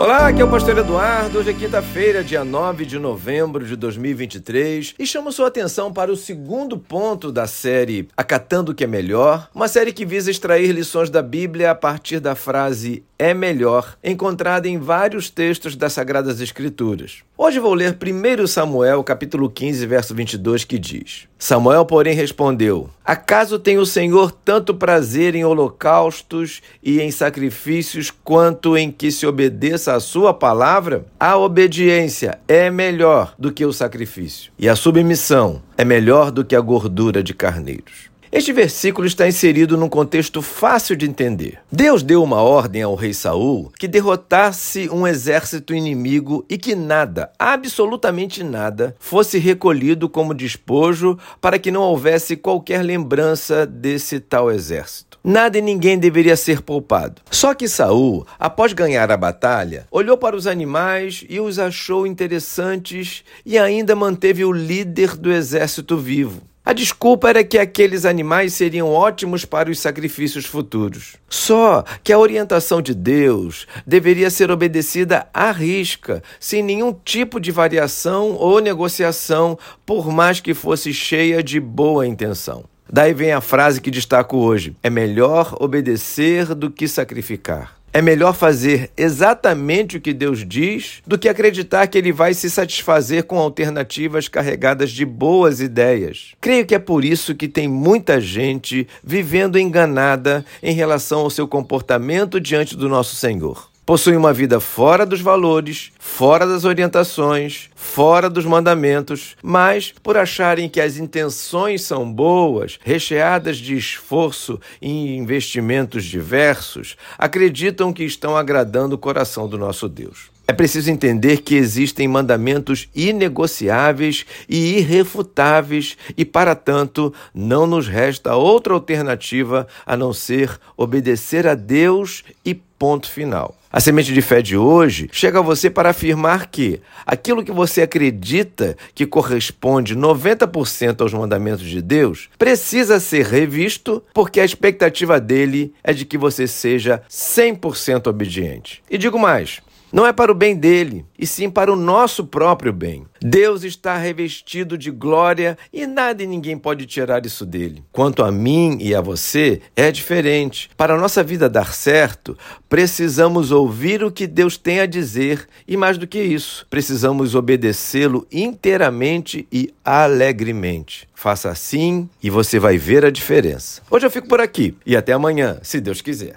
Olá, aqui é o Pastor Eduardo. Hoje é quinta-feira, dia 9 de novembro de 2023, e chamo sua atenção para o segundo ponto da série Acatando o que é Melhor, uma série que visa extrair lições da Bíblia a partir da frase é melhor, encontrada em vários textos das Sagradas Escrituras. Hoje vou ler 1 Samuel, capítulo 15, verso 22, que diz: Samuel, porém, respondeu: Acaso tem o Senhor tanto prazer em holocaustos e em sacrifícios quanto em que se obedeça sua palavra? A obediência é melhor do que o sacrifício, e a submissão é melhor do que a gordura de carneiros. Este versículo está inserido num contexto fácil de entender. Deus deu uma ordem ao rei Saul que derrotasse um exército inimigo e que nada, absolutamente nada, fosse recolhido como despojo para que não houvesse qualquer lembrança desse tal exército. Nada e ninguém deveria ser poupado. Só que Saul, após ganhar a batalha, olhou para os animais e os achou interessantes e ainda manteve o líder do exército vivo. A desculpa era que aqueles animais seriam ótimos para os sacrifícios futuros. Só que a orientação de Deus deveria ser obedecida à risca, sem nenhum tipo de variação ou negociação, por mais que fosse cheia de boa intenção. Daí vem a frase que destaco hoje: é melhor obedecer do que sacrificar. É melhor fazer exatamente o que Deus diz do que acreditar que Ele vai se satisfazer com alternativas carregadas de boas ideias. Creio que é por isso que tem muita gente vivendo enganada em relação ao seu comportamento diante do nosso Senhor possuem uma vida fora dos valores, fora das orientações, fora dos mandamentos, mas por acharem que as intenções são boas, recheadas de esforço e investimentos diversos, acreditam que estão agradando o coração do nosso Deus. É preciso entender que existem mandamentos inegociáveis e irrefutáveis, e para tanto não nos resta outra alternativa a não ser obedecer a Deus e ponto final. A semente de fé de hoje chega a você para afirmar que aquilo que você acredita que corresponde 90% aos mandamentos de Deus precisa ser revisto, porque a expectativa dele é de que você seja 100% obediente. E digo mais, não é para o bem dele, e sim para o nosso próprio bem. Deus está revestido de glória e nada e ninguém pode tirar isso dele. Quanto a mim e a você, é diferente. Para a nossa vida dar certo, precisamos ouvir o que Deus tem a dizer e, mais do que isso, precisamos obedecê-lo inteiramente e alegremente. Faça assim e você vai ver a diferença. Hoje eu fico por aqui e até amanhã, se Deus quiser.